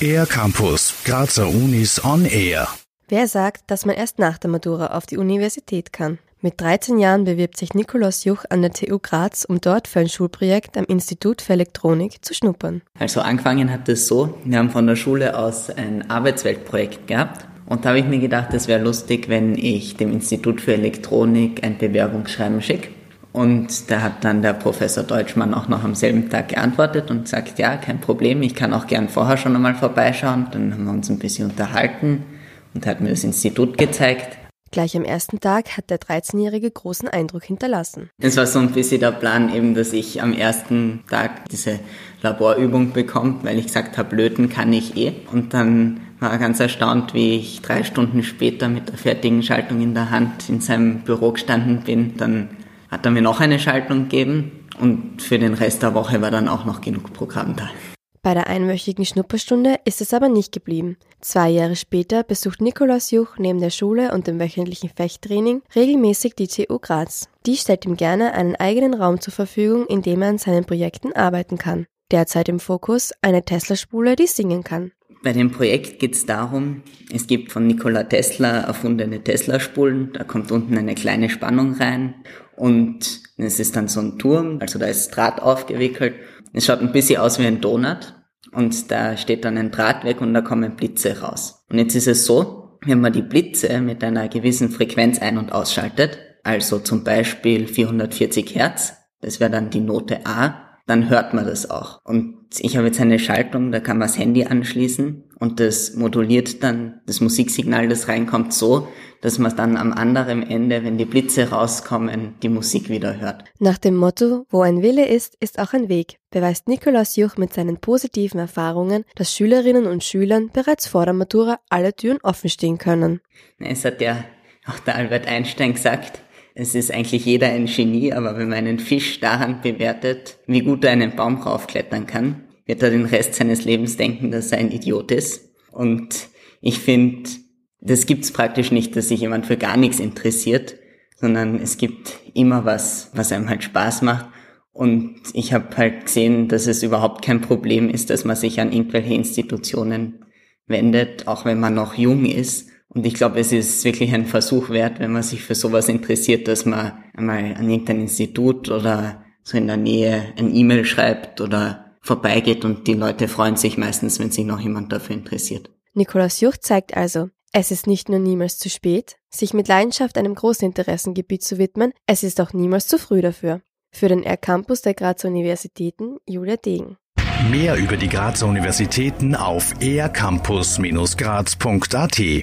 Air Campus, Grazer Unis on Air. Wer sagt, dass man erst nach der Matura auf die Universität kann? Mit 13 Jahren bewirbt sich Nikolaus Juch an der TU Graz, um dort für ein Schulprojekt am Institut für Elektronik zu schnuppern. Also angefangen hat es so, wir haben von der Schule aus ein Arbeitsweltprojekt gehabt und da habe ich mir gedacht, es wäre lustig, wenn ich dem Institut für Elektronik ein Bewerbungsschreiben schicke. Und da hat dann der Professor Deutschmann auch noch am selben Tag geantwortet und sagt, ja, kein Problem, ich kann auch gern vorher schon einmal vorbeischauen. Dann haben wir uns ein bisschen unterhalten und hat mir das Institut gezeigt. Gleich am ersten Tag hat der 13-Jährige großen Eindruck hinterlassen. Es war so ein bisschen der Plan eben, dass ich am ersten Tag diese Laborübung bekomme, weil ich gesagt habe, löten kann ich eh. Und dann war er ganz erstaunt, wie ich drei Stunden später mit der fertigen Schaltung in der Hand in seinem Büro gestanden bin. Dann hat er mir noch eine Schaltung gegeben und für den Rest der Woche war dann auch noch genug Programm da. Bei der einwöchigen Schnupperstunde ist es aber nicht geblieben. Zwei Jahre später besucht Nikolaus Juch neben der Schule und dem wöchentlichen Fechttraining regelmäßig die TU Graz. Die stellt ihm gerne einen eigenen Raum zur Verfügung, in dem er an seinen Projekten arbeiten kann. Derzeit im Fokus eine Tesla-Spule, die singen kann. Bei dem Projekt geht es darum, es gibt von Nikola Tesla erfundene Tesla-Spulen, da kommt unten eine kleine Spannung rein und es ist dann so ein Turm, also da ist Draht aufgewickelt es schaut ein bisschen aus wie ein Donut und da steht dann ein Draht weg und da kommen Blitze raus. Und jetzt ist es so, wenn man die Blitze mit einer gewissen Frequenz ein- und ausschaltet, also zum Beispiel 440 Hertz, das wäre dann die Note A, dann hört man das auch. Und ich habe jetzt eine Schaltung, da kann man das Handy anschließen und das moduliert dann das Musiksignal, das reinkommt, so, dass man dann am anderen Ende, wenn die Blitze rauskommen, die Musik wieder hört. Nach dem Motto, wo ein Wille ist, ist auch ein Weg, beweist Nikolaus Juch mit seinen positiven Erfahrungen, dass Schülerinnen und Schülern bereits vor der Matura alle Türen offen stehen können. Es hat ja auch der Albert Einstein gesagt, es ist eigentlich jeder ein Genie, aber wenn man einen Fisch daran bewertet, wie gut er einen Baum raufklettern kann, wird er den Rest seines Lebens denken, dass er ein Idiot ist. Und ich finde, das gibt's praktisch nicht, dass sich jemand für gar nichts interessiert, sondern es gibt immer was, was einem halt Spaß macht. Und ich habe halt gesehen, dass es überhaupt kein Problem ist, dass man sich an irgendwelche Institutionen wendet, auch wenn man noch jung ist und ich glaube, es ist wirklich ein Versuch wert, wenn man sich für sowas interessiert, dass man einmal an irgendein Institut oder so in der Nähe ein E-Mail schreibt oder vorbeigeht und die Leute freuen sich meistens, wenn sich noch jemand dafür interessiert. Nikolaus Jucht zeigt also, es ist nicht nur niemals zu spät, sich mit Leidenschaft einem großen Interessengebiet zu widmen, es ist auch niemals zu früh dafür. Für den R-Campus der Grazer Universitäten Julia Degen. Mehr über die Grazer Universitäten auf ercampus-graz.at